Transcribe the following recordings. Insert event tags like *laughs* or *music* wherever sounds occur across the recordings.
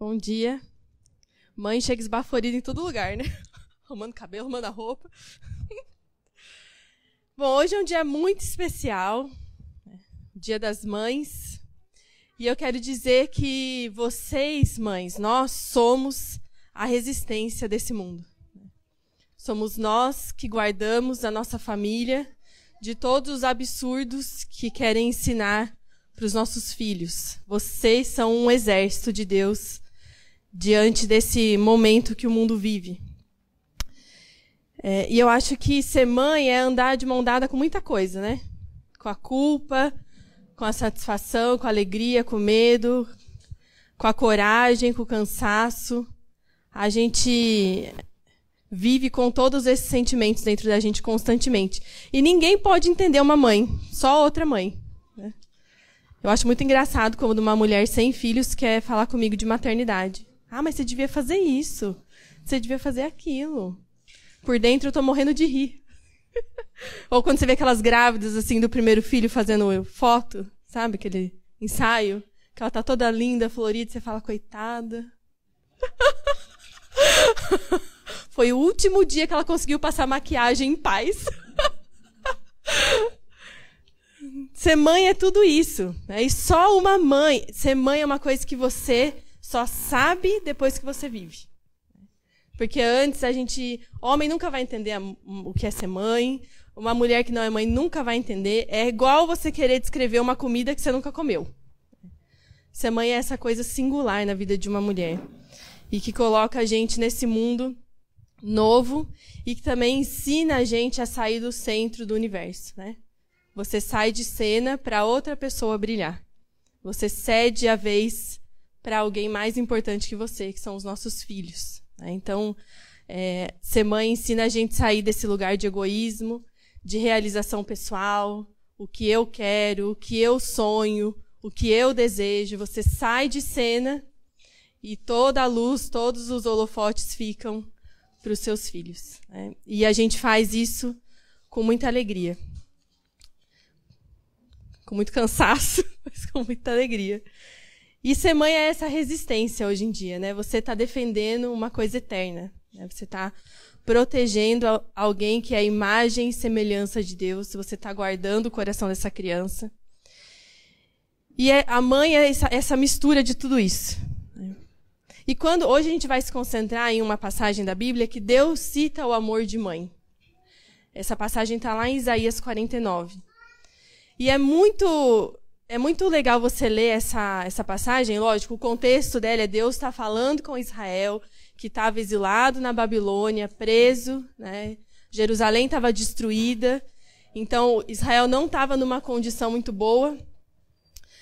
Bom dia. Mãe chega esbaforida em todo lugar, né? *laughs* Arrumando cabelo, arrumando a roupa. *laughs* Bom, hoje é um dia muito especial, né? Dia das Mães. E eu quero dizer que vocês, mães, nós somos a resistência desse mundo. Somos nós que guardamos a nossa família de todos os absurdos que querem ensinar para os nossos filhos. Vocês são um exército de Deus diante desse momento que o mundo vive. É, e eu acho que ser mãe é andar de mão dada com muita coisa, né? Com a culpa, com a satisfação, com a alegria, com o medo, com a coragem, com o cansaço. A gente vive com todos esses sentimentos dentro da gente constantemente. E ninguém pode entender uma mãe, só outra mãe. Né? Eu acho muito engraçado quando uma mulher sem filhos quer falar comigo de maternidade. Ah, mas você devia fazer isso. Você devia fazer aquilo. Por dentro eu tô morrendo de rir. *laughs* Ou quando você vê aquelas grávidas assim do primeiro filho fazendo foto, sabe? Aquele ensaio, que ela tá toda linda, florida, você fala, coitada. *laughs* Foi o último dia que ela conseguiu passar maquiagem em paz. *laughs* ser mãe é tudo isso. Né? E só uma mãe. Ser mãe é uma coisa que você só sabe depois que você vive. Porque antes a gente. Homem nunca vai entender o que é ser mãe. Uma mulher que não é mãe nunca vai entender. É igual você querer descrever uma comida que você nunca comeu. Ser mãe é essa coisa singular na vida de uma mulher. E que coloca a gente nesse mundo novo e que também ensina a gente a sair do centro do universo. Né? Você sai de cena para outra pessoa brilhar. Você cede a vez para alguém mais importante que você, que são os nossos filhos. Né? Então, é, ser mãe ensina a gente sair desse lugar de egoísmo, de realização pessoal, o que eu quero, o que eu sonho, o que eu desejo. Você sai de cena e toda a luz, todos os holofotes ficam para os seus filhos. Né? E a gente faz isso com muita alegria. Com muito cansaço, *laughs* mas com muita alegria. E ser mãe é essa resistência hoje em dia, né? Você está defendendo uma coisa eterna. Né? Você está protegendo alguém que é a imagem e semelhança de Deus. Você está guardando o coração dessa criança. E é, a mãe é essa, essa mistura de tudo isso. Né? E quando hoje a gente vai se concentrar em uma passagem da Bíblia que Deus cita o amor de mãe. Essa passagem está lá em Isaías 49. E é muito é muito legal você ler essa, essa passagem. Lógico, o contexto dela é Deus está falando com Israel, que estava exilado na Babilônia, preso. Né? Jerusalém estava destruída. Então, Israel não estava numa condição muito boa.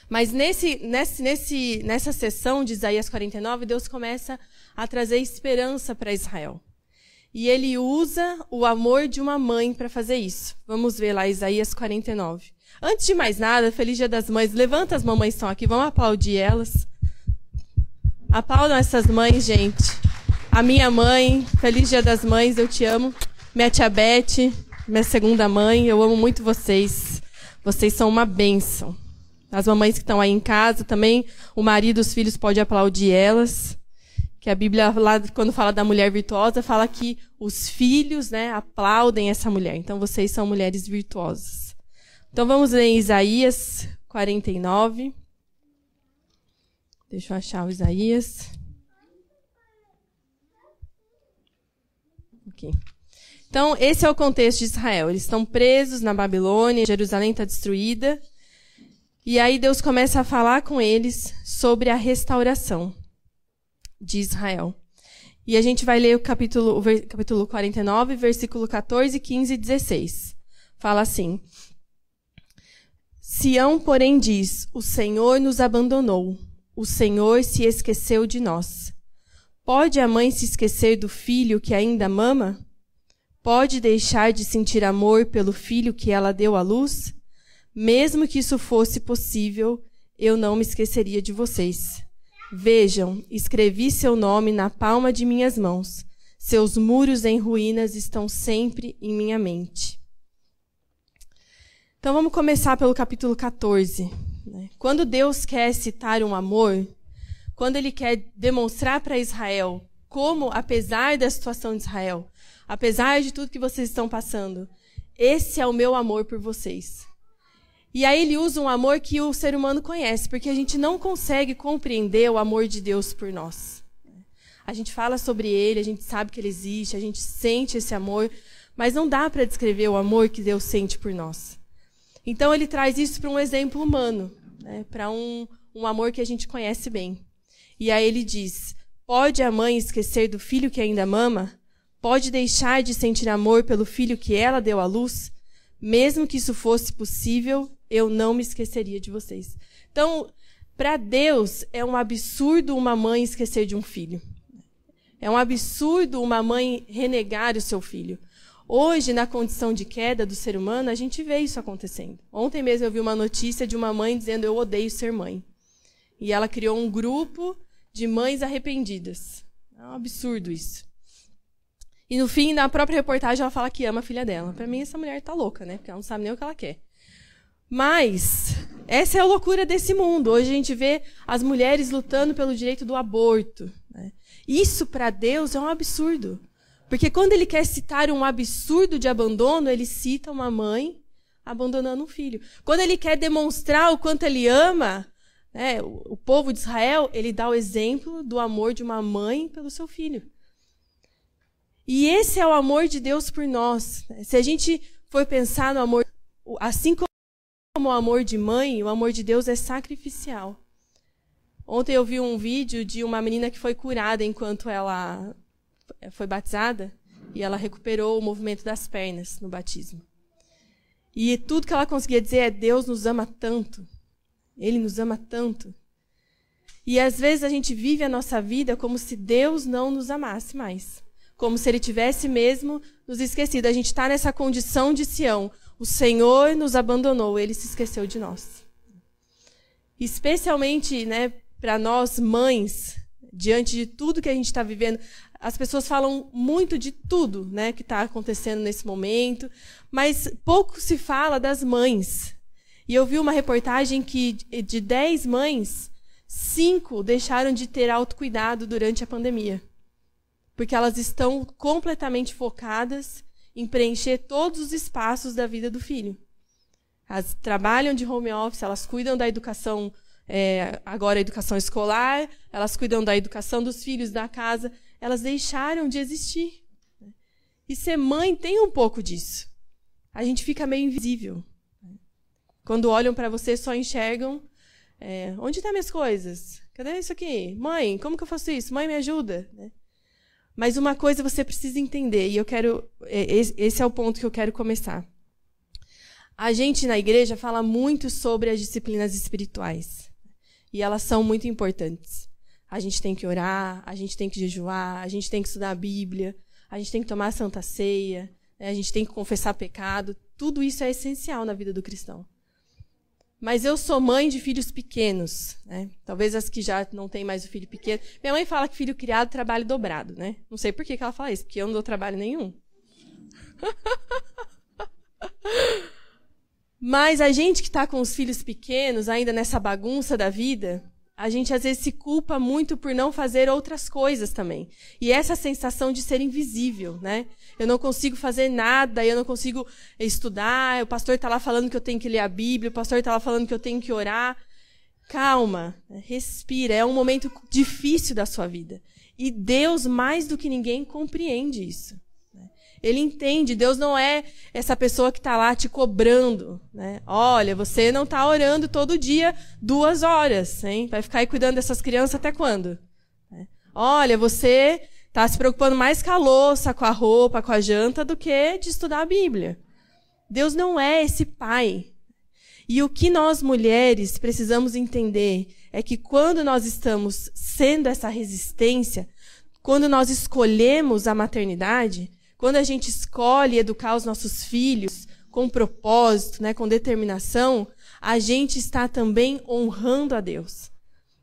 Mas nesse, nesse, nesse, nessa sessão de Isaías 49, Deus começa a trazer esperança para Israel. E ele usa o amor de uma mãe para fazer isso. Vamos ver lá Isaías 49. Antes de mais nada, feliz Dia das Mães. Levanta as mamães estão aqui, vamos aplaudir elas. Aplaudam essas mães, gente. A minha mãe, feliz Dia das Mães, eu te amo. Minha tia Beth, minha segunda mãe, eu amo muito vocês. Vocês são uma bênção. As mamães que estão aí em casa também, o marido, os filhos pode aplaudir elas. Que a Bíblia, lá, quando fala da mulher virtuosa, fala que os filhos né, aplaudem essa mulher. Então vocês são mulheres virtuosas. Então vamos ler em Isaías 49. Deixa eu achar o Isaías. Aqui. Então, esse é o contexto de Israel. Eles estão presos na Babilônia, Jerusalém está destruída. E aí Deus começa a falar com eles sobre a restauração de Israel. E a gente vai ler o capítulo, o capítulo 49, versículo 14, 15 e 16. Fala assim: Sião, porém, diz: O Senhor nos abandonou, o Senhor se esqueceu de nós. Pode a mãe se esquecer do filho que ainda mama? Pode deixar de sentir amor pelo filho que ela deu à luz? Mesmo que isso fosse possível, eu não me esqueceria de vocês. Vejam, escrevi seu nome na palma de minhas mãos. Seus muros em ruínas estão sempre em minha mente. Então vamos começar pelo capítulo 14. Né? Quando Deus quer citar um amor, quando ele quer demonstrar para Israel como, apesar da situação de Israel, apesar de tudo que vocês estão passando, esse é o meu amor por vocês. E aí ele usa um amor que o ser humano conhece, porque a gente não consegue compreender o amor de Deus por nós. A gente fala sobre ele, a gente sabe que ele existe, a gente sente esse amor, mas não dá para descrever o amor que Deus sente por nós. Então ele traz isso para um exemplo humano, né? para um, um amor que a gente conhece bem. E aí ele diz: Pode a mãe esquecer do filho que ainda mama? Pode deixar de sentir amor pelo filho que ela deu à luz? Mesmo que isso fosse possível, eu não me esqueceria de vocês. Então, para Deus, é um absurdo uma mãe esquecer de um filho. É um absurdo uma mãe renegar o seu filho. Hoje, na condição de queda do ser humano, a gente vê isso acontecendo. Ontem mesmo eu vi uma notícia de uma mãe dizendo: Eu odeio ser mãe. E ela criou um grupo de mães arrependidas. É um absurdo isso. E no fim, na própria reportagem, ela fala que ama a filha dela. Para mim, essa mulher tá louca, né? Porque ela não sabe nem o que ela quer. Mas essa é a loucura desse mundo. Hoje a gente vê as mulheres lutando pelo direito do aborto. Né? Isso para Deus é um absurdo. Porque quando ele quer citar um absurdo de abandono, ele cita uma mãe abandonando um filho. Quando ele quer demonstrar o quanto ele ama né, o, o povo de Israel, ele dá o exemplo do amor de uma mãe pelo seu filho. E esse é o amor de Deus por nós. Se a gente for pensar no amor, assim como o amor de mãe, o amor de Deus é sacrificial. Ontem eu vi um vídeo de uma menina que foi curada enquanto ela foi batizada e ela recuperou o movimento das pernas no batismo. E tudo que ela conseguia dizer é: Deus nos ama tanto. Ele nos ama tanto. E às vezes a gente vive a nossa vida como se Deus não nos amasse mais como se ele tivesse mesmo nos esquecido. A gente está nessa condição de Sião. O Senhor nos abandonou, ele se esqueceu de nós. Especialmente né, para nós mães, diante de tudo que a gente está vivendo, as pessoas falam muito de tudo né, que está acontecendo nesse momento, mas pouco se fala das mães. E eu vi uma reportagem que de 10 mães, cinco deixaram de ter autocuidado durante a pandemia porque elas estão completamente focadas em preencher todos os espaços da vida do filho. Elas trabalham de home office, elas cuidam da educação, é, agora a educação escolar, elas cuidam da educação dos filhos da casa, elas deixaram de existir. E ser mãe tem um pouco disso. A gente fica meio invisível. Quando olham para você, só enxergam é, onde estão tá minhas coisas? Cadê isso aqui? Mãe, como que eu faço isso? Mãe, me ajuda. Mas uma coisa você precisa entender, e eu quero. É, esse é o ponto que eu quero começar. A gente na igreja fala muito sobre as disciplinas espirituais. E elas são muito importantes. A gente tem que orar, a gente tem que jejuar, a gente tem que estudar a Bíblia, a gente tem que tomar a Santa Ceia, né? a gente tem que confessar pecado. Tudo isso é essencial na vida do cristão. Mas eu sou mãe de filhos pequenos, né? Talvez as que já não têm mais o filho pequeno. Minha mãe fala que filho criado trabalho dobrado, né? Não sei por que, que ela fala isso, porque eu não dou trabalho nenhum. *laughs* Mas a gente que está com os filhos pequenos, ainda nessa bagunça da vida, a gente às vezes se culpa muito por não fazer outras coisas também. E essa sensação de ser invisível, né? Eu não consigo fazer nada, eu não consigo estudar, o pastor está lá falando que eu tenho que ler a Bíblia, o pastor está lá falando que eu tenho que orar. Calma, respira, é um momento difícil da sua vida. E Deus, mais do que ninguém, compreende isso. Ele entende, Deus não é essa pessoa que está lá te cobrando. Né? Olha, você não está orando todo dia duas horas, hein? Vai ficar aí cuidando dessas crianças até quando? Né? Olha, você está se preocupando mais com a louça, com a roupa, com a janta, do que de estudar a Bíblia. Deus não é esse pai. E o que nós mulheres precisamos entender é que quando nós estamos sendo essa resistência, quando nós escolhemos a maternidade, quando a gente escolhe educar os nossos filhos com propósito, né, com determinação, a gente está também honrando a Deus.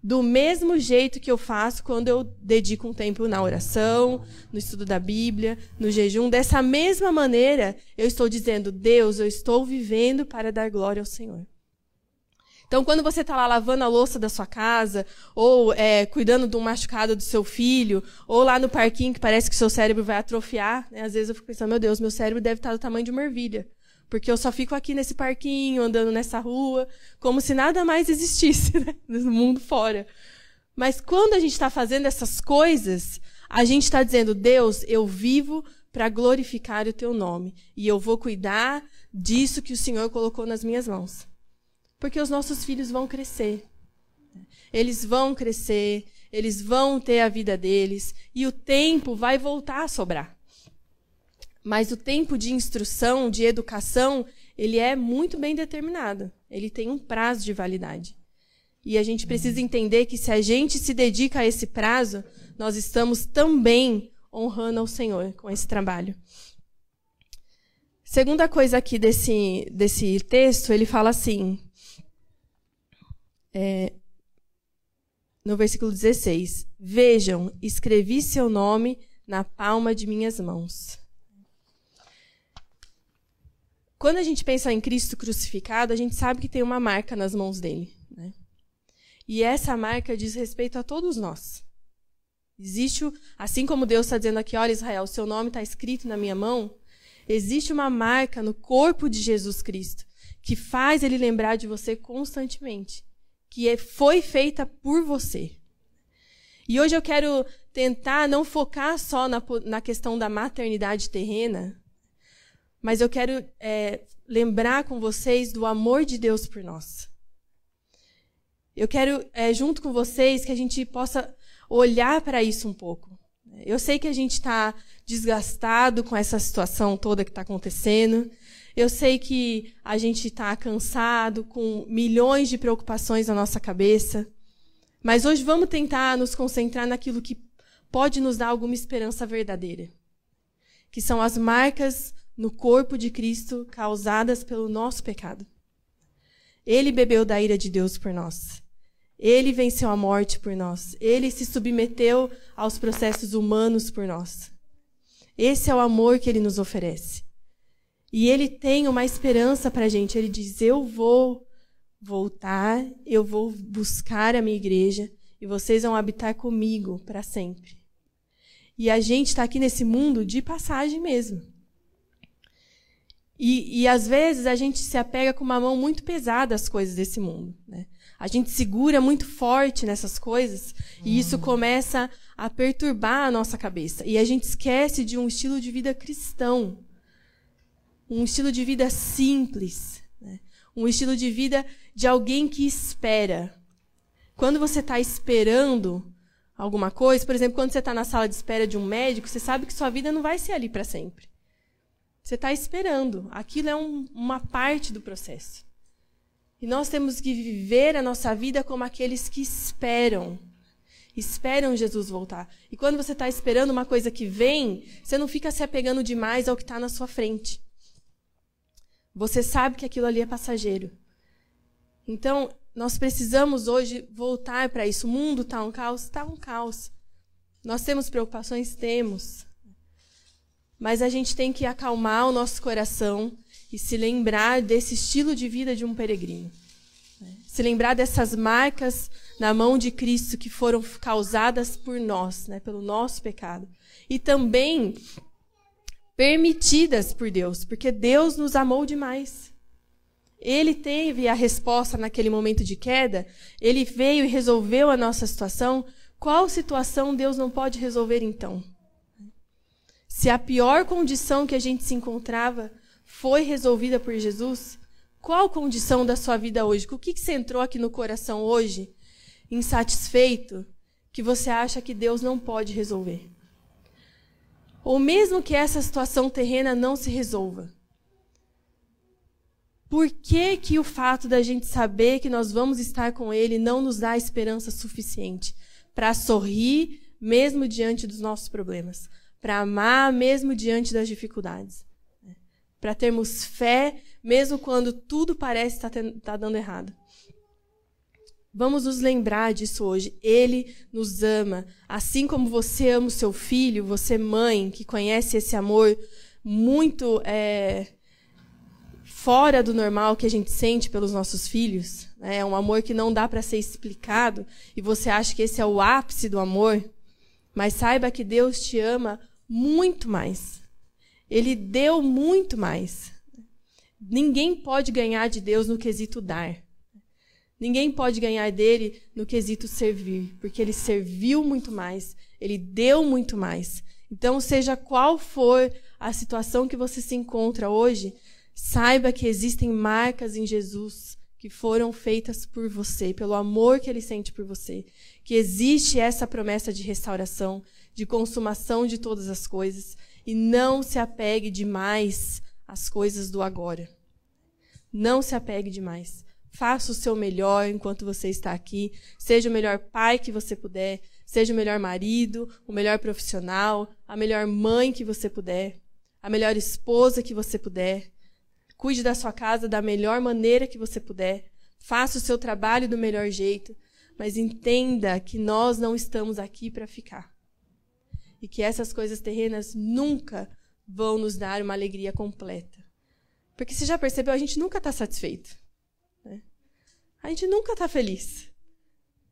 Do mesmo jeito que eu faço quando eu dedico um tempo na oração, no estudo da Bíblia, no jejum, dessa mesma maneira, eu estou dizendo: Deus, eu estou vivendo para dar glória ao Senhor. Então, quando você está lá lavando a louça da sua casa, ou é, cuidando de um machucado do seu filho, ou lá no parquinho que parece que seu cérebro vai atrofiar, né? às vezes eu fico pensando, meu Deus, meu cérebro deve estar do tamanho de uma ervilha. Porque eu só fico aqui nesse parquinho, andando nessa rua, como se nada mais existisse *laughs* né? no mundo fora. Mas quando a gente está fazendo essas coisas, a gente está dizendo, Deus, eu vivo para glorificar o teu nome. E eu vou cuidar disso que o Senhor colocou nas minhas mãos. Porque os nossos filhos vão crescer. Eles vão crescer, eles vão ter a vida deles, e o tempo vai voltar a sobrar. Mas o tempo de instrução, de educação, ele é muito bem determinado. Ele tem um prazo de validade. E a gente precisa entender que se a gente se dedica a esse prazo, nós estamos também honrando ao Senhor com esse trabalho. Segunda coisa aqui desse, desse texto, ele fala assim, é, no versículo 16: Vejam, escrevi seu nome na palma de minhas mãos. Quando a gente pensa em Cristo crucificado, a gente sabe que tem uma marca nas mãos dele. Né? E essa marca diz respeito a todos nós. Existe, assim como Deus está dizendo aqui, olha Israel, seu nome está escrito na minha mão, existe uma marca no corpo de Jesus Cristo que faz ele lembrar de você constantemente, que é, foi feita por você. E hoje eu quero tentar não focar só na, na questão da maternidade terrena, mas eu quero é, lembrar com vocês do amor de Deus por nós. Eu quero, é, junto com vocês, que a gente possa olhar para isso um pouco. Eu sei que a gente está desgastado com essa situação toda que está acontecendo. Eu sei que a gente está cansado, com milhões de preocupações na nossa cabeça. Mas hoje vamos tentar nos concentrar naquilo que pode nos dar alguma esperança verdadeira. Que são as marcas no corpo de Cristo causadas pelo nosso pecado. Ele bebeu da ira de Deus por nós. Ele venceu a morte por nós. Ele se submeteu aos processos humanos por nós. Esse é o amor que ele nos oferece. E ele tem uma esperança para a gente. Ele diz: Eu vou voltar, eu vou buscar a minha igreja e vocês vão habitar comigo para sempre. E a gente está aqui nesse mundo de passagem mesmo. E, e às vezes a gente se apega com uma mão muito pesada às coisas desse mundo. Né? A gente segura muito forte nessas coisas e isso começa a perturbar a nossa cabeça. E a gente esquece de um estilo de vida cristão. Um estilo de vida simples. Né? Um estilo de vida de alguém que espera. Quando você está esperando alguma coisa, por exemplo, quando você está na sala de espera de um médico, você sabe que sua vida não vai ser ali para sempre. Você está esperando. Aquilo é um, uma parte do processo. E nós temos que viver a nossa vida como aqueles que esperam. Esperam Jesus voltar. E quando você está esperando uma coisa que vem, você não fica se apegando demais ao que está na sua frente. Você sabe que aquilo ali é passageiro. Então, nós precisamos hoje voltar para isso. O mundo está um caos? Está um caos. Nós temos preocupações? Temos. Mas a gente tem que acalmar o nosso coração e se lembrar desse estilo de vida de um peregrino. Se lembrar dessas marcas na mão de Cristo que foram causadas por nós, né, pelo nosso pecado. E também permitidas por Deus, porque Deus nos amou demais. Ele teve a resposta naquele momento de queda, ele veio e resolveu a nossa situação. Qual situação Deus não pode resolver então? Se a pior condição que a gente se encontrava foi resolvida por Jesus? Qual condição da sua vida hoje? O que, que você entrou aqui no coração hoje, insatisfeito, que você acha que Deus não pode resolver? Ou mesmo que essa situação terrena não se resolva. Por que, que o fato da gente saber que nós vamos estar com Ele não nos dá esperança suficiente para sorrir mesmo diante dos nossos problemas, para amar mesmo diante das dificuldades? para termos fé, mesmo quando tudo parece estar tá, tá dando errado. Vamos nos lembrar disso hoje. Ele nos ama. Assim como você ama o seu filho, você, mãe, que conhece esse amor muito é, fora do normal que a gente sente pelos nossos filhos, né? é um amor que não dá para ser explicado, e você acha que esse é o ápice do amor, mas saiba que Deus te ama muito mais. Ele deu muito mais. Ninguém pode ganhar de Deus no quesito dar. Ninguém pode ganhar dele no quesito servir, porque ele serviu muito mais, ele deu muito mais. Então, seja qual for a situação que você se encontra hoje, saiba que existem marcas em Jesus que foram feitas por você, pelo amor que ele sente por você, que existe essa promessa de restauração, de consumação de todas as coisas, e não se apegue demais às coisas do agora. Não se apegue demais. Faça o seu melhor enquanto você está aqui. Seja o melhor pai que você puder. Seja o melhor marido, o melhor profissional, a melhor mãe que você puder, a melhor esposa que você puder. Cuide da sua casa da melhor maneira que você puder. Faça o seu trabalho do melhor jeito. Mas entenda que nós não estamos aqui para ficar e que essas coisas terrenas nunca vão nos dar uma alegria completa. Porque você já percebeu, a gente nunca está satisfeito. A gente nunca está feliz.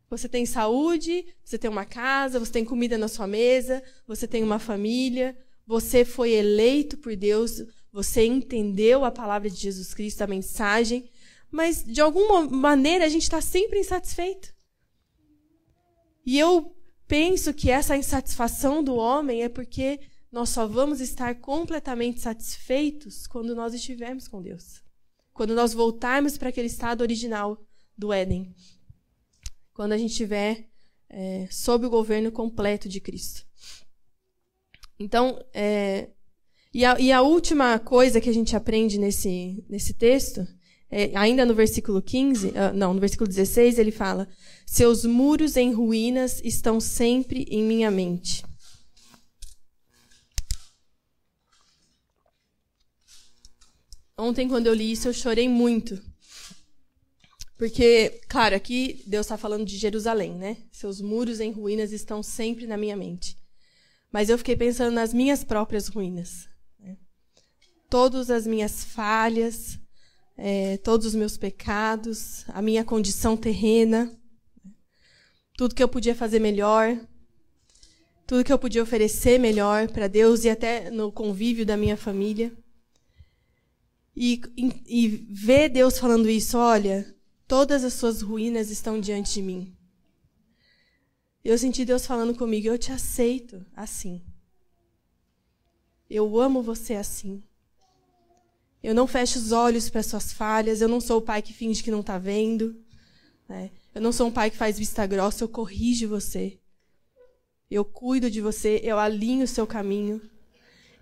Você tem saúde, você tem uma casa, você tem comida na sua mesa, você tem uma família, você foi eleito por Deus, você entendeu a palavra de Jesus Cristo, a mensagem, mas de alguma maneira a gente está sempre insatisfeito. E eu penso que essa insatisfação do homem é porque nós só vamos estar completamente satisfeitos quando nós estivermos com Deus. Quando nós voltarmos para aquele estado original do Éden. Quando a gente estiver é, sob o governo completo de Cristo. Então, é, e, a, e, a, última coisa que a gente aprende nesse, nesse texto é, ainda no versículo 15, uh, ah, não, no versículo 16, ele fala: Seus muros em ruínas estão sempre em minha mente. Ontem, quando eu li isso, eu chorei muito. Porque, claro, aqui Deus está falando de Jerusalém, né? Seus muros em ruínas estão sempre na minha mente. Mas eu fiquei pensando nas minhas próprias ruínas. Né? Todas as minhas falhas, é, todos os meus pecados, a minha condição terrena, tudo que eu podia fazer melhor, tudo que eu podia oferecer melhor para Deus e até no convívio da minha família. E, e, e ver Deus falando isso, olha, todas as suas ruínas estão diante de mim. Eu senti Deus falando comigo, eu te aceito assim. Eu amo você assim. Eu não fecho os olhos para suas falhas. Eu não sou o pai que finge que não está vendo. Né? Eu não sou um pai que faz vista grossa. Eu corrijo você. Eu cuido de você. Eu alinho o seu caminho.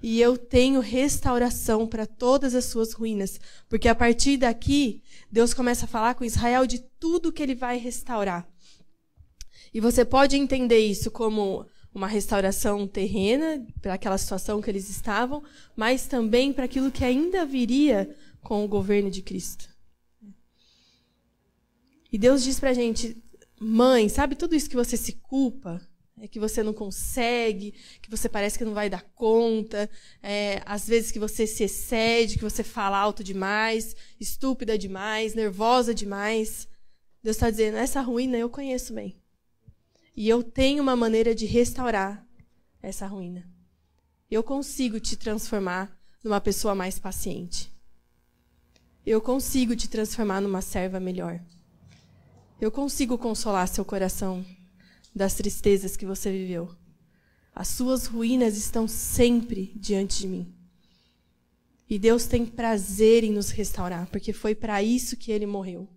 E eu tenho restauração para todas as suas ruínas. Porque a partir daqui, Deus começa a falar com Israel de tudo que ele vai restaurar. E você pode entender isso como uma restauração terrena para aquela situação que eles estavam, mas também para aquilo que ainda viria com o governo de Cristo. E Deus diz para a gente, mãe, sabe tudo isso que você se culpa? É que você não consegue, que você parece que não vai dar conta, é, às vezes que você se excede, que você fala alto demais, estúpida demais, nervosa demais. Deus está dizendo: essa ruína eu conheço bem. E eu tenho uma maneira de restaurar essa ruína. Eu consigo te transformar numa pessoa mais paciente. Eu consigo te transformar numa serva melhor. Eu consigo consolar seu coração das tristezas que você viveu. As suas ruínas estão sempre diante de mim. E Deus tem prazer em nos restaurar, porque foi para isso que ele morreu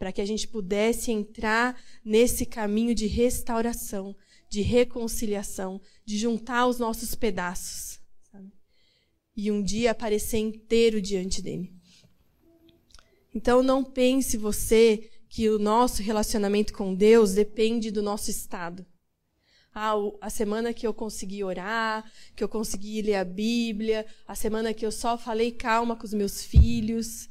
para que a gente pudesse entrar nesse caminho de restauração, de reconciliação, de juntar os nossos pedaços. Sabe? E um dia aparecer inteiro diante dele. Então não pense você que o nosso relacionamento com Deus depende do nosso estado. Ah, a semana que eu consegui orar, que eu consegui ler a Bíblia, a semana que eu só falei calma com os meus filhos,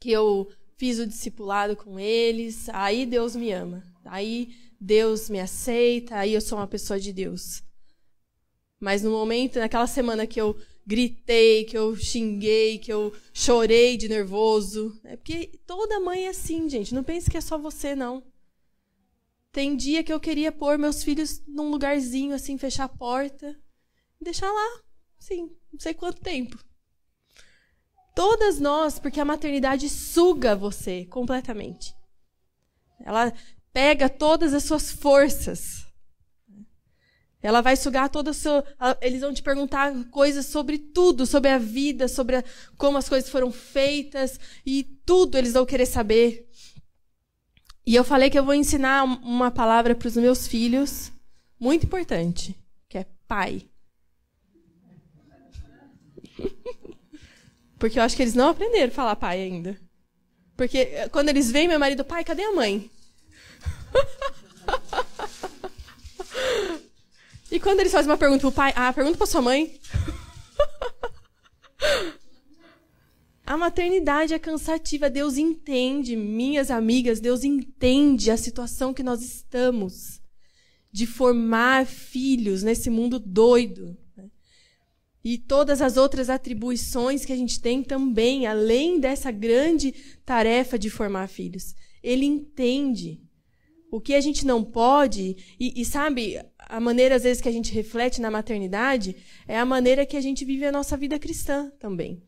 que eu fiz o discipulado com eles, aí Deus me ama. Aí Deus me aceita, aí eu sou uma pessoa de Deus. Mas no momento, naquela semana que eu gritei, que eu xinguei, que eu chorei de nervoso. É porque toda mãe é assim, gente. Não pense que é só você, não. Tem dia que eu queria pôr meus filhos num lugarzinho, assim, fechar a porta e deixar lá, sim, não sei quanto tempo. Todas nós, porque a maternidade suga você completamente. Ela pega todas as suas forças. Ela vai sugar todo o seu. Eles vão te perguntar coisas sobre tudo, sobre a vida, sobre a, como as coisas foram feitas, e tudo eles vão querer saber. E eu falei que eu vou ensinar uma palavra para os meus filhos, muito importante, que é pai. *laughs* Porque eu acho que eles não aprenderam a falar pai ainda. Porque eh, quando eles veem meu marido, pai, cadê a mãe? *laughs* e quando eles fazem uma pergunta pro pai, ah, pergunta pra sua mãe. a maternidade é cansativa. Deus entende, minhas amigas, Deus entende a situação que nós estamos de formar filhos nesse mundo doido. Né? E todas as outras atribuições que a gente tem também, além dessa grande tarefa de formar filhos. Ele entende. O que a gente não pode, e, e, sabe, a maneira às vezes que a gente reflete na maternidade é a maneira que a gente vive a nossa vida cristã também.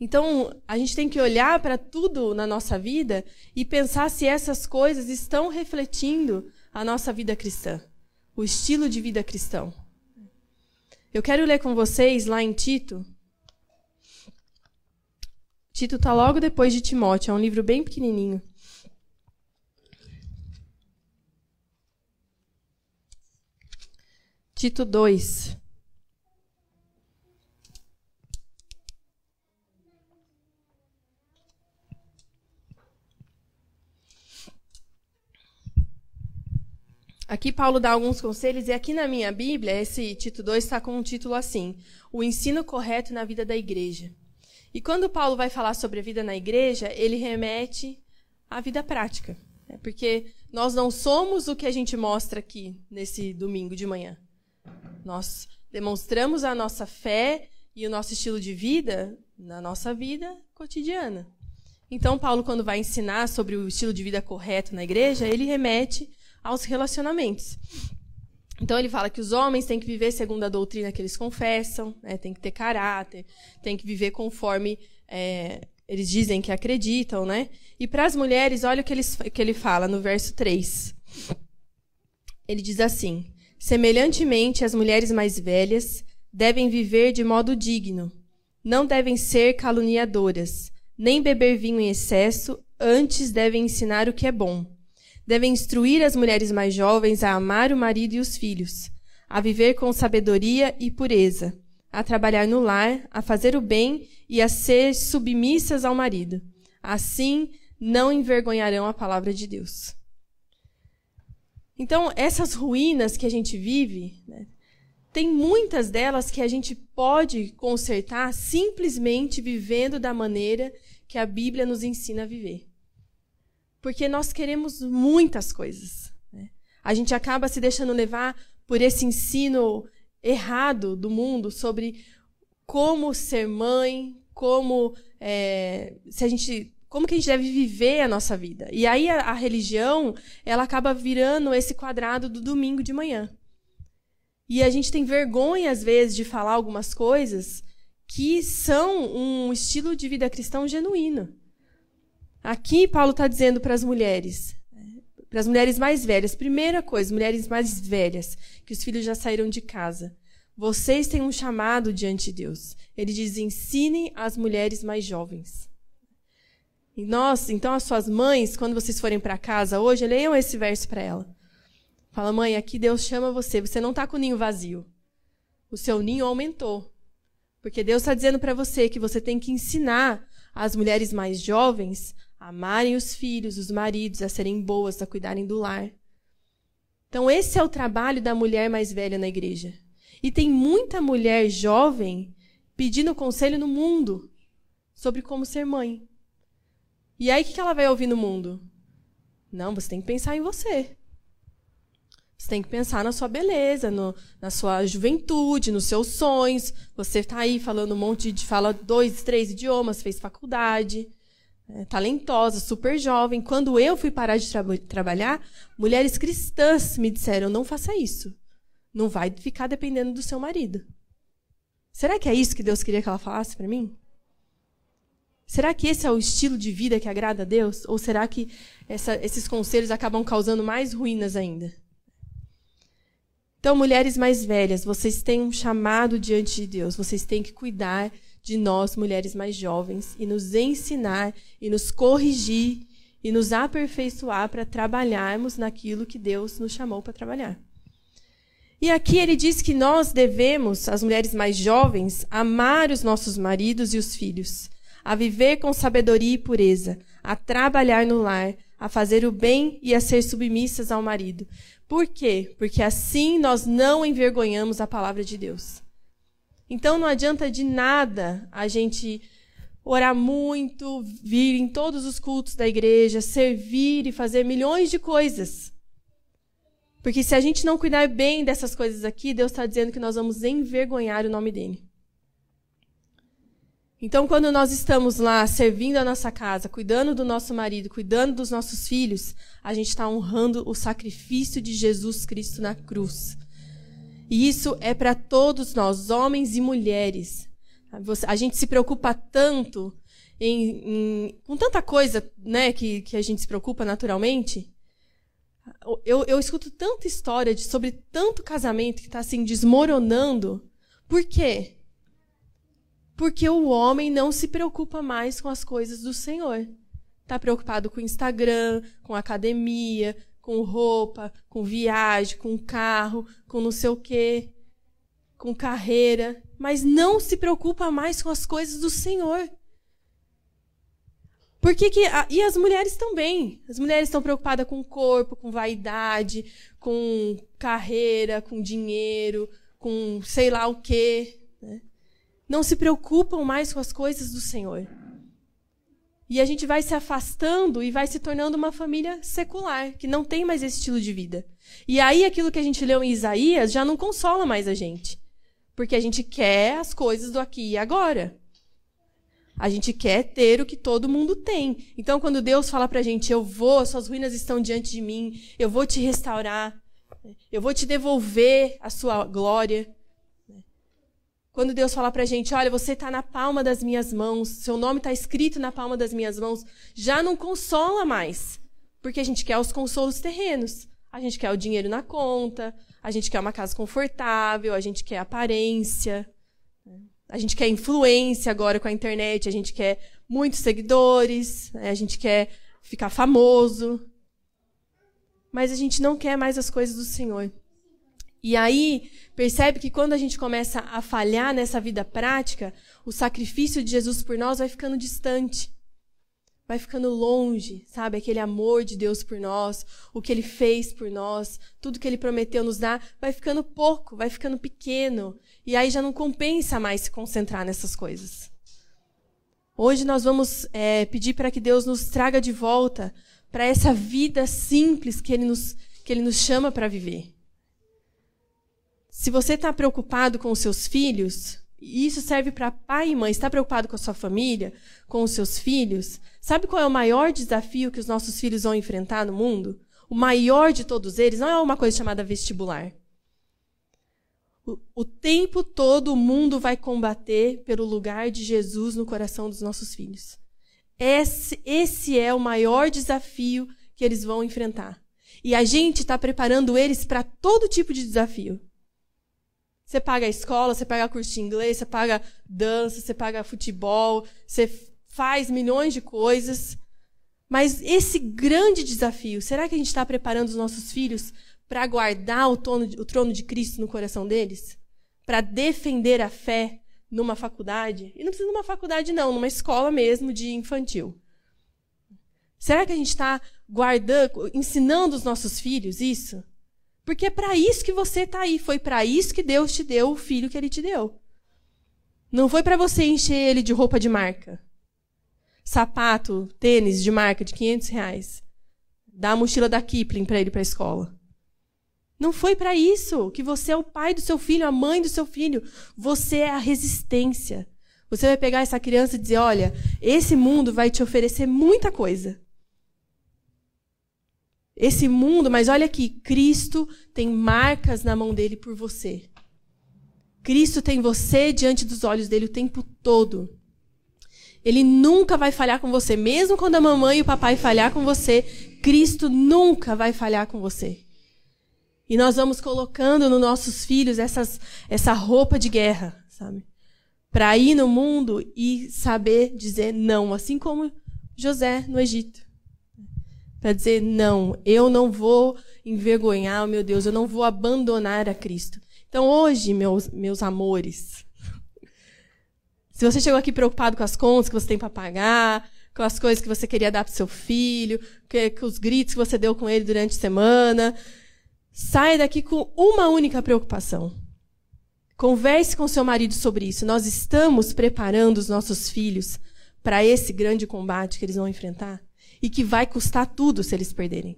Então, a gente tem que olhar para tudo na nossa vida e pensar se essas coisas estão refletindo a nossa vida cristã, o estilo de vida cristão. Eu quero ler com vocês lá em Tito. Tito está logo depois de Timóteo, é um livro bem pequenininho. Tito 2. Aqui Paulo dá alguns conselhos, e aqui na minha Bíblia, esse Tito 2 está com um título assim: O ensino correto na vida da igreja. E quando Paulo vai falar sobre a vida na igreja, ele remete à vida prática. Né? Porque nós não somos o que a gente mostra aqui nesse domingo de manhã. Nós demonstramos a nossa fé e o nosso estilo de vida na nossa vida cotidiana. Então, Paulo, quando vai ensinar sobre o estilo de vida correto na igreja, ele remete aos relacionamentos. Então, ele fala que os homens têm que viver segundo a doutrina que eles confessam, né, tem que ter caráter, tem que viver conforme é, eles dizem que acreditam. Né? E para as mulheres, olha o que, eles, que ele fala no verso 3. Ele diz assim: Semelhantemente, as mulheres mais velhas devem viver de modo digno. Não devem ser caluniadoras, nem beber vinho em excesso, antes devem ensinar o que é bom. Devem instruir as mulheres mais jovens a amar o marido e os filhos, a viver com sabedoria e pureza, a trabalhar no lar, a fazer o bem e a ser submissas ao marido. Assim, não envergonharão a palavra de Deus. Então, essas ruínas que a gente vive, né, tem muitas delas que a gente pode consertar simplesmente vivendo da maneira que a Bíblia nos ensina a viver. Porque nós queremos muitas coisas. Né? A gente acaba se deixando levar por esse ensino errado do mundo sobre como ser mãe, como é, se a gente como que a gente deve viver a nossa vida. E aí a, a religião, ela acaba virando esse quadrado do domingo de manhã. E a gente tem vergonha, às vezes, de falar algumas coisas que são um estilo de vida cristão genuíno. Aqui, Paulo está dizendo para as mulheres, para as mulheres mais velhas, primeira coisa, mulheres mais velhas, que os filhos já saíram de casa. Vocês têm um chamado diante de Deus. Ele diz: ensinem as mulheres mais jovens. Nós, então, as suas mães, quando vocês forem para casa hoje, leiam esse verso para ela. Fala, mãe, aqui Deus chama você. Você não está com o ninho vazio. O seu ninho aumentou. Porque Deus está dizendo para você que você tem que ensinar as mulheres mais jovens a amarem os filhos, os maridos, a serem boas, a cuidarem do lar. Então, esse é o trabalho da mulher mais velha na igreja. E tem muita mulher jovem pedindo conselho no mundo sobre como ser mãe. E aí, o que ela vai ouvir no mundo? Não, você tem que pensar em você. Você tem que pensar na sua beleza, no, na sua juventude, nos seus sonhos. Você está aí falando um monte de. fala dois, três idiomas, fez faculdade, é, talentosa, super jovem. Quando eu fui parar de tra trabalhar, mulheres cristãs me disseram: não faça isso. Não vai ficar dependendo do seu marido. Será que é isso que Deus queria que ela falasse para mim? Será que esse é o estilo de vida que agrada a Deus? Ou será que essa, esses conselhos acabam causando mais ruínas ainda? Então, mulheres mais velhas, vocês têm um chamado diante de Deus. Vocês têm que cuidar de nós, mulheres mais jovens, e nos ensinar, e nos corrigir, e nos aperfeiçoar para trabalharmos naquilo que Deus nos chamou para trabalhar. E aqui ele diz que nós devemos, as mulheres mais jovens, amar os nossos maridos e os filhos, a viver com sabedoria e pureza, a trabalhar no lar, a fazer o bem e a ser submissas ao marido. Por quê? Porque assim nós não envergonhamos a palavra de Deus. Então não adianta de nada a gente orar muito, vir em todos os cultos da igreja, servir e fazer milhões de coisas. Porque se a gente não cuidar bem dessas coisas aqui, Deus está dizendo que nós vamos envergonhar o nome dele. Então, quando nós estamos lá servindo a nossa casa, cuidando do nosso marido, cuidando dos nossos filhos, a gente está honrando o sacrifício de Jesus Cristo na cruz. E isso é para todos nós, homens e mulheres. A gente se preocupa tanto em, em, com tanta coisa né, que, que a gente se preocupa naturalmente. Eu, eu escuto tanta história de, sobre tanto casamento que está assim desmoronando. Por quê? Porque o homem não se preocupa mais com as coisas do Senhor. Está preocupado com Instagram, com academia, com roupa, com viagem, com carro, com não sei o quê, com carreira, mas não se preocupa mais com as coisas do Senhor. Por que, e as mulheres também? As mulheres estão preocupadas com o corpo, com vaidade, com carreira, com dinheiro, com sei lá o quê. Né? Não se preocupam mais com as coisas do Senhor. E a gente vai se afastando e vai se tornando uma família secular, que não tem mais esse estilo de vida. E aí aquilo que a gente leu em Isaías já não consola mais a gente. Porque a gente quer as coisas do aqui e agora. A gente quer ter o que todo mundo tem. Então, quando Deus fala pra gente, eu vou, suas ruínas estão diante de mim, eu vou te restaurar, eu vou te devolver a sua glória, quando Deus fala para a gente, olha, você está na palma das minhas mãos, seu nome está escrito na palma das minhas mãos, já não consola mais. Porque a gente quer os consolos terrenos. A gente quer o dinheiro na conta, a gente quer uma casa confortável, a gente quer aparência, a gente quer influência agora com a internet, a gente quer muitos seguidores, né? a gente quer ficar famoso. Mas a gente não quer mais as coisas do Senhor. E aí, percebe que quando a gente começa a falhar nessa vida prática, o sacrifício de Jesus por nós vai ficando distante. Vai ficando longe, sabe? Aquele amor de Deus por nós, o que ele fez por nós, tudo que ele prometeu nos dar, vai ficando pouco, vai ficando pequeno. E aí já não compensa mais se concentrar nessas coisas. Hoje nós vamos é, pedir para que Deus nos traga de volta para essa vida simples que ele nos, que ele nos chama para viver. Se você está preocupado com os seus filhos, e isso serve para pai e mãe, está preocupado com a sua família, com os seus filhos, sabe qual é o maior desafio que os nossos filhos vão enfrentar no mundo? O maior de todos eles não é uma coisa chamada vestibular. O, tempo todo o mundo vai combater pelo lugar de Jesus no coração dos nossos filhos. Esse, esse é o maior desafio que eles vão enfrentar. E a gente está preparando eles para todo tipo de desafio. Você paga a escola, você paga curso de inglês, você paga dança, você paga futebol, você faz milhões de coisas. Mas esse grande desafio, será que a gente está preparando os nossos filhos para guardar o trono, o trono de Cristo no coração deles? Para defender a fé numa faculdade? E não precisa de uma faculdade, não, numa escola mesmo de infantil. Será que a gente está guardando, ensinando os nossos filhos isso? Porque é para isso que você está aí. Foi para isso que Deus te deu o filho que ele te deu. Não foi para você encher ele de roupa de marca. Sapato, tênis de marca de 500 reais. Dar a mochila da Kipling para ele para a escola. Não foi para isso que você é o pai do seu filho, a mãe do seu filho. Você é a resistência. Você vai pegar essa criança e dizer: olha, esse mundo vai te oferecer muita coisa. Esse mundo, mas olha aqui, Cristo tem marcas na mão dele por você. Cristo tem você diante dos olhos dele o tempo todo. Ele nunca vai falhar com você. Mesmo quando a mamãe e o papai falhar com você, Cristo nunca vai falhar com você. E nós vamos colocando nos nossos filhos essas, essa roupa de guerra, sabe? Para ir no mundo e saber dizer não, assim como José no Egito. Para dizer não, eu não vou envergonhar, meu Deus, eu não vou abandonar a Cristo. Então hoje, meus, meus amores, se você chegou aqui preocupado com as contas que você tem para pagar, com as coisas que você queria dar para seu filho, com os gritos que você deu com ele durante a semana, saia daqui com uma única preocupação. Converse com seu marido sobre isso. Nós estamos preparando os nossos filhos para esse grande combate que eles vão enfrentar e que vai custar tudo se eles perderem.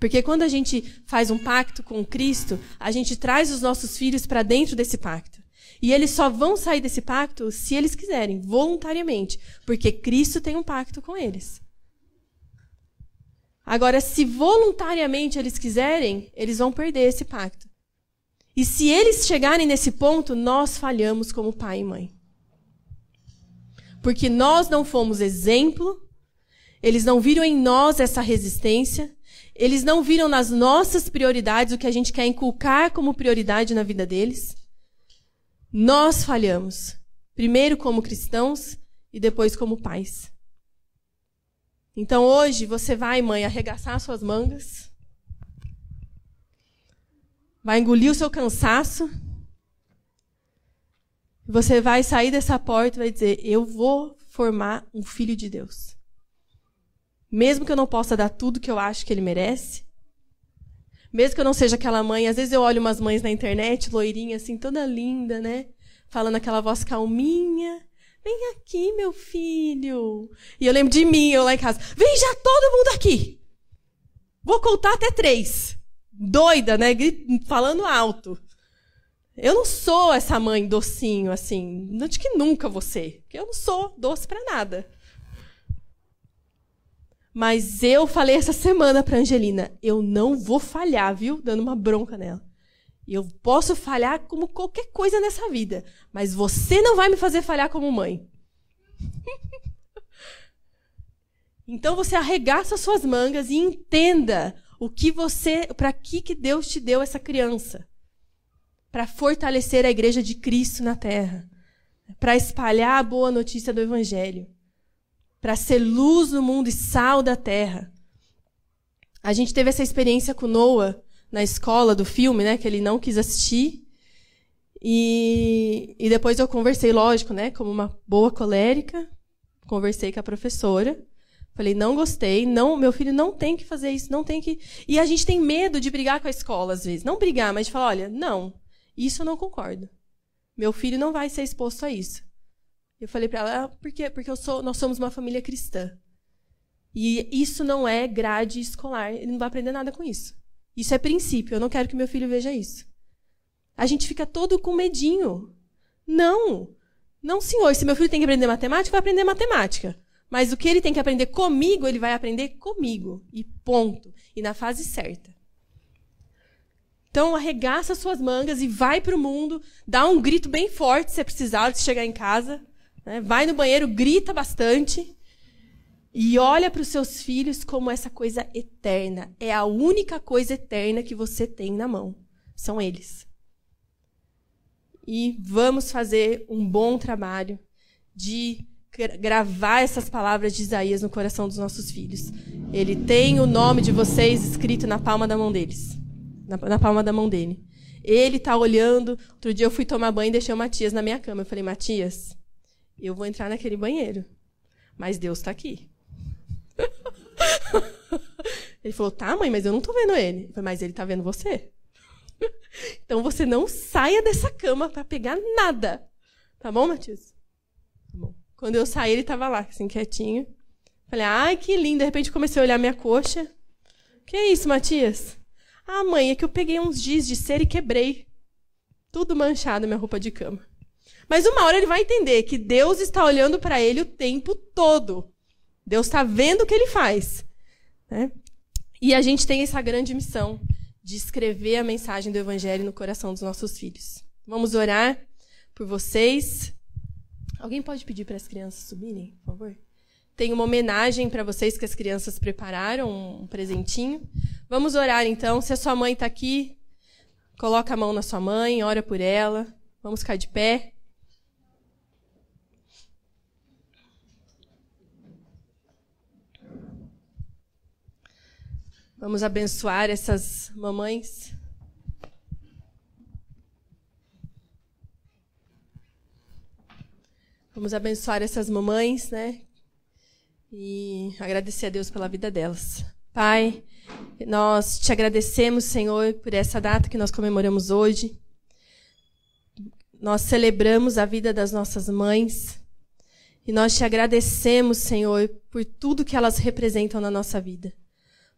Porque quando a gente faz um pacto com Cristo, a gente traz os nossos filhos para dentro desse pacto. E eles só vão sair desse pacto se eles quiserem, voluntariamente, porque Cristo tem um pacto com eles. Agora, se voluntariamente eles quiserem, eles vão perder esse pacto. E se eles chegarem nesse ponto, nós falhamos como pai e mãe. Porque nós não fomos exemplo, eles não viram em nós essa resistência, eles não viram nas nossas prioridades o que a gente quer inculcar como prioridade na vida deles. Nós falhamos. Primeiro como cristãos e depois como pais. Então hoje você vai, mãe, arregaçar suas mangas. Vai engolir o seu cansaço. Você vai sair dessa porta e vai dizer: Eu vou formar um filho de Deus. Mesmo que eu não possa dar tudo que eu acho que ele merece, mesmo que eu não seja aquela mãe, às vezes eu olho umas mães na internet, loirinha, assim, toda linda, né? Falando aquela voz calminha. Vem aqui, meu filho. E eu lembro de mim, eu lá em casa. Vem já todo mundo aqui. Vou contar até três. Doida, né? Falando alto. Eu não sou essa mãe docinho, assim. Não de que nunca você. Porque eu não sou doce para nada. Mas eu falei essa semana para Angelina, eu não vou falhar, viu? Dando uma bronca nela. Eu posso falhar como qualquer coisa nessa vida, mas você não vai me fazer falhar como mãe. *laughs* então você arregaça suas mangas e entenda o que você, para que que Deus te deu essa criança? Para fortalecer a igreja de Cristo na terra, para espalhar a boa notícia do evangelho para ser luz no mundo e sal da terra. A gente teve essa experiência com Noah na escola do filme, né, que ele não quis assistir. E, e depois eu conversei, lógico, né, como uma boa colérica, conversei com a professora. Falei, não gostei, não, meu filho não tem que fazer isso, não tem que. E a gente tem medo de brigar com a escola às vezes, não brigar, mas de falar, olha, não, isso eu não concordo. Meu filho não vai ser exposto a isso. Eu falei para ela, ah, por quê? Porque sou, nós somos uma família cristã. E isso não é grade escolar, ele não vai aprender nada com isso. Isso é princípio, eu não quero que meu filho veja isso. A gente fica todo com medinho. Não! Não, senhor, se meu filho tem que aprender matemática, vai aprender matemática. Mas o que ele tem que aprender comigo, ele vai aprender comigo. E ponto. E na fase certa. Então, arregaça suas mangas e vai para o mundo, dá um grito bem forte se é precisar, se chegar em casa. Né? Vai no banheiro, grita bastante e olha para os seus filhos como essa coisa eterna. É a única coisa eterna que você tem na mão. São eles. E vamos fazer um bom trabalho de gravar essas palavras de Isaías no coração dos nossos filhos. Ele tem o nome de vocês escrito na palma da mão deles, na, na palma da mão dele. Ele está olhando. Outro dia eu fui tomar banho e deixei o Matias na minha cama. Eu falei, Matias, eu vou entrar naquele banheiro. Mas Deus está aqui. *laughs* ele falou, tá, mãe, mas eu não estou vendo ele. Eu falei, mas ele está vendo você. *laughs* então você não saia dessa cama para pegar nada. Tá bom, Matias? Tá bom. Quando eu saí, ele estava lá, assim, quietinho. Falei, ai, que lindo. De repente comecei a olhar minha coxa. Que é isso, Matias? Ah, mãe, é que eu peguei uns dias de cera e quebrei. Tudo manchado minha roupa de cama. Mas uma hora ele vai entender que Deus está olhando para ele o tempo todo. Deus está vendo o que ele faz. Né? E a gente tem essa grande missão de escrever a mensagem do Evangelho no coração dos nossos filhos. Vamos orar por vocês. Alguém pode pedir para as crianças subirem, por favor? Tem uma homenagem para vocês que as crianças prepararam, um presentinho. Vamos orar então. Se a sua mãe está aqui, coloca a mão na sua mãe, ora por ela. Vamos ficar de pé. Vamos abençoar essas mamães. Vamos abençoar essas mamães, né? E agradecer a Deus pela vida delas. Pai, nós te agradecemos, Senhor, por essa data que nós comemoramos hoje. Nós celebramos a vida das nossas mães. E nós te agradecemos, Senhor, por tudo que elas representam na nossa vida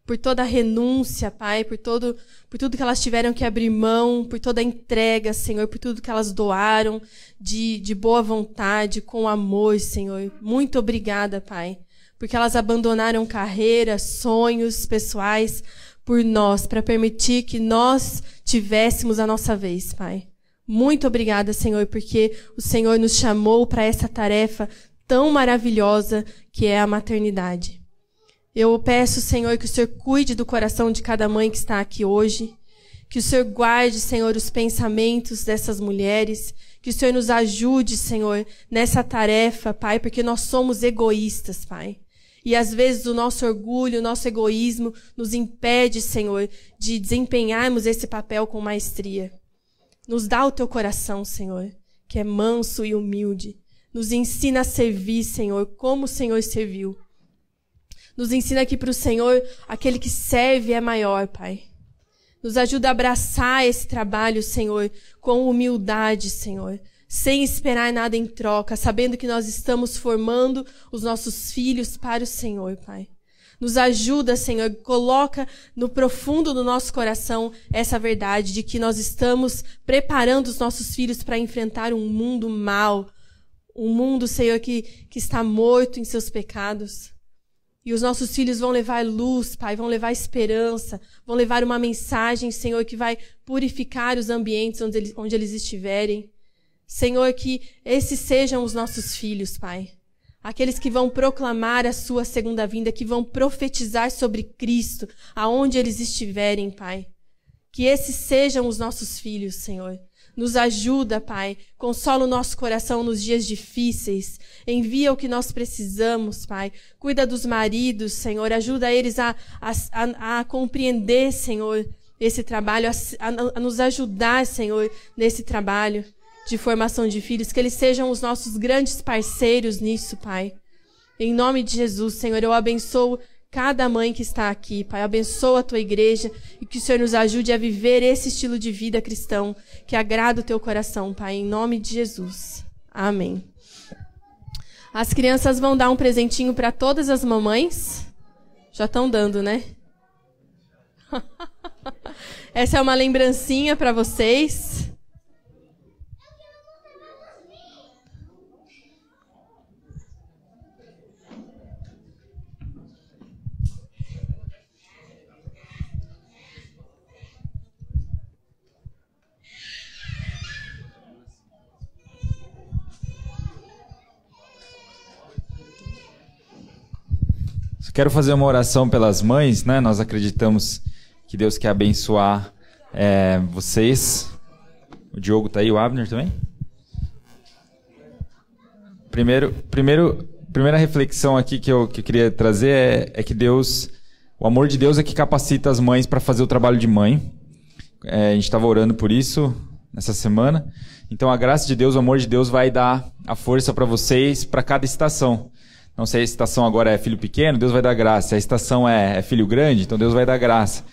por toda a renúncia, Pai, por todo, por tudo que elas tiveram que abrir mão, por toda a entrega, Senhor, por tudo que elas doaram de, de boa vontade, com amor, Senhor. Muito obrigada, Pai, porque elas abandonaram carreiras, sonhos pessoais por nós, para permitir que nós tivéssemos a nossa vez, Pai. Muito obrigada, Senhor, porque o Senhor nos chamou para essa tarefa tão maravilhosa que é a maternidade. Eu peço, Senhor, que o Senhor cuide do coração de cada mãe que está aqui hoje. Que o Senhor guarde, Senhor, os pensamentos dessas mulheres. Que o Senhor nos ajude, Senhor, nessa tarefa, Pai, porque nós somos egoístas, Pai. E às vezes o nosso orgulho, o nosso egoísmo nos impede, Senhor, de desempenharmos esse papel com maestria. Nos dá o teu coração, Senhor, que é manso e humilde. Nos ensina a servir, Senhor, como o Senhor serviu. Nos ensina aqui para o Senhor, aquele que serve é maior, Pai. Nos ajuda a abraçar esse trabalho, Senhor, com humildade, Senhor, sem esperar nada em troca, sabendo que nós estamos formando os nossos filhos para o Senhor, Pai. Nos ajuda, Senhor, coloca no profundo do nosso coração essa verdade de que nós estamos preparando os nossos filhos para enfrentar um mundo mau, um mundo, Senhor, que, que está morto em seus pecados. E os nossos filhos vão levar luz, Pai, vão levar esperança, vão levar uma mensagem, Senhor, que vai purificar os ambientes onde eles, onde eles estiverem. Senhor, que esses sejam os nossos filhos, Pai. Aqueles que vão proclamar a sua segunda vinda, que vão profetizar sobre Cristo, aonde eles estiverem, Pai. Que esses sejam os nossos filhos, Senhor. Nos ajuda, Pai. Consola o nosso coração nos dias difíceis. Envia o que nós precisamos, Pai. Cuida dos maridos, Senhor. Ajuda eles a, a, a, a compreender, Senhor, esse trabalho, a, a nos ajudar, Senhor, nesse trabalho de formação de filhos. Que eles sejam os nossos grandes parceiros nisso, Pai. Em nome de Jesus, Senhor, eu abençoo cada mãe que está aqui, Pai. Abençoa a tua igreja e que o Senhor nos ajude a viver esse estilo de vida cristão que agrada o teu coração, Pai, em nome de Jesus. Amém. As crianças vão dar um presentinho para todas as mamães. Já estão dando, né? *laughs* Essa é uma lembrancinha para vocês. Quero fazer uma oração pelas mães, né? Nós acreditamos que Deus quer abençoar é, vocês. O Diogo está aí, o Abner também. Primeiro, primeiro, primeira reflexão aqui que eu, que eu queria trazer é, é, que Deus, o amor de Deus é que capacita as mães para fazer o trabalho de mãe. É, a gente estava orando por isso nessa semana. Então a graça de Deus, o amor de Deus vai dar a força para vocês para cada estação. Não sei se a estação agora é filho pequeno, Deus vai dar graça. A estação é, é filho grande, então Deus vai dar graça.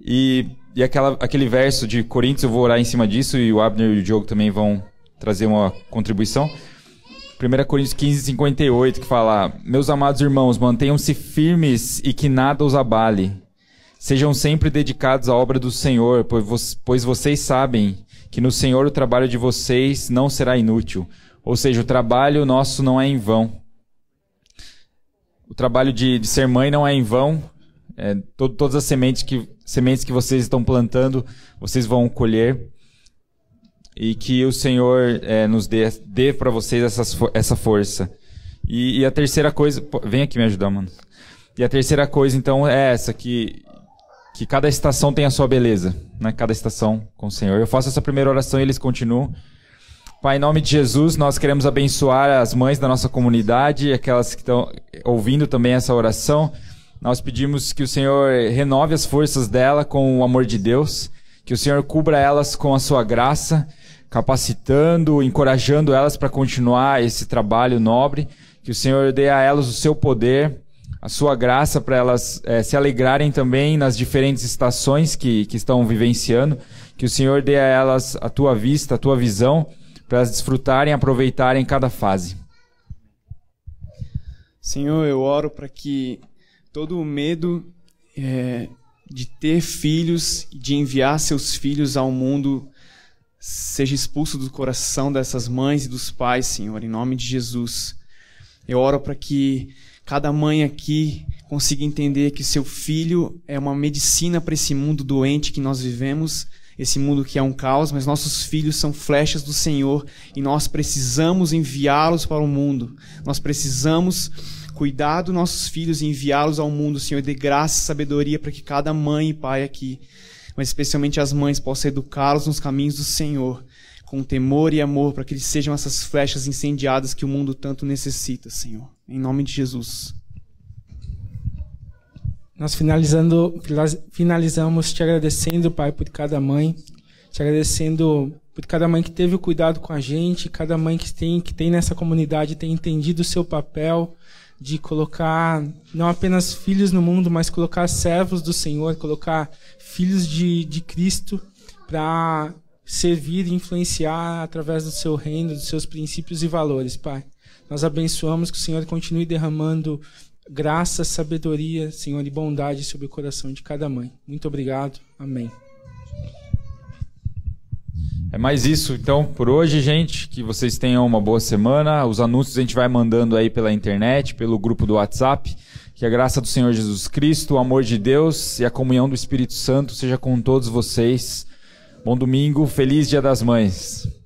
E, e aquela, aquele verso de Coríntios, eu vou orar em cima disso, e o Abner e o Diogo também vão trazer uma contribuição. 1 Coríntios 15, 58, que fala: Meus amados irmãos, mantenham-se firmes e que nada os abale. Sejam sempre dedicados à obra do Senhor, pois vocês sabem que no Senhor o trabalho de vocês não será inútil. Ou seja, o trabalho nosso não é em vão. O trabalho de, de ser mãe não é em vão. É, todas as sementes que, sementes que vocês estão plantando, vocês vão colher. E que o Senhor é, nos dê, dê para vocês essas, essa força. E, e, a terceira coisa. Vem aqui me ajudar, mano. E a terceira coisa, então, é essa: que, que cada estação tem a sua beleza. Né? Cada estação com o Senhor. Eu faço essa primeira oração e eles continuam. Pai, em nome de Jesus, nós queremos abençoar as mães da nossa comunidade, aquelas que estão ouvindo também essa oração. Nós pedimos que o Senhor renove as forças dela com o amor de Deus, que o Senhor cubra elas com a sua graça, capacitando, encorajando elas para continuar esse trabalho nobre, que o Senhor dê a elas o seu poder, a sua graça para elas é, se alegrarem também nas diferentes estações que, que estão vivenciando, que o Senhor dê a elas a tua vista, a tua visão para elas desfrutarem aproveitarem cada fase. Senhor, eu oro para que todo o medo é, de ter filhos de enviar seus filhos ao mundo seja expulso do coração dessas mães e dos pais, Senhor, em nome de Jesus. Eu oro para que cada mãe aqui consiga entender que seu filho é uma medicina para esse mundo doente que nós vivemos esse mundo que é um caos, mas nossos filhos são flechas do Senhor e nós precisamos enviá-los para o mundo. Nós precisamos cuidar dos nossos filhos e enviá-los ao mundo, Senhor, de graça e sabedoria para que cada mãe e pai aqui, mas especialmente as mães, possam educá-los nos caminhos do Senhor, com temor e amor, para que eles sejam essas flechas incendiadas que o mundo tanto necessita, Senhor. Em nome de Jesus. Nós finalizando, finalizamos te agradecendo, Pai, por cada mãe, te agradecendo por cada mãe que teve o cuidado com a gente, cada mãe que tem, que tem nessa comunidade tem entendido o seu papel de colocar não apenas filhos no mundo, mas colocar servos do Senhor, colocar filhos de, de Cristo para servir e influenciar através do seu reino, dos seus princípios e valores, Pai. Nós abençoamos que o Senhor continue derramando graça, sabedoria, Senhor, e bondade sobre o coração de cada mãe. Muito obrigado. Amém. É mais isso, então, por hoje, gente. Que vocês tenham uma boa semana. Os anúncios a gente vai mandando aí pela internet, pelo grupo do WhatsApp. Que a graça do Senhor Jesus Cristo, o amor de Deus e a comunhão do Espírito Santo seja com todos vocês. Bom domingo, feliz Dia das Mães.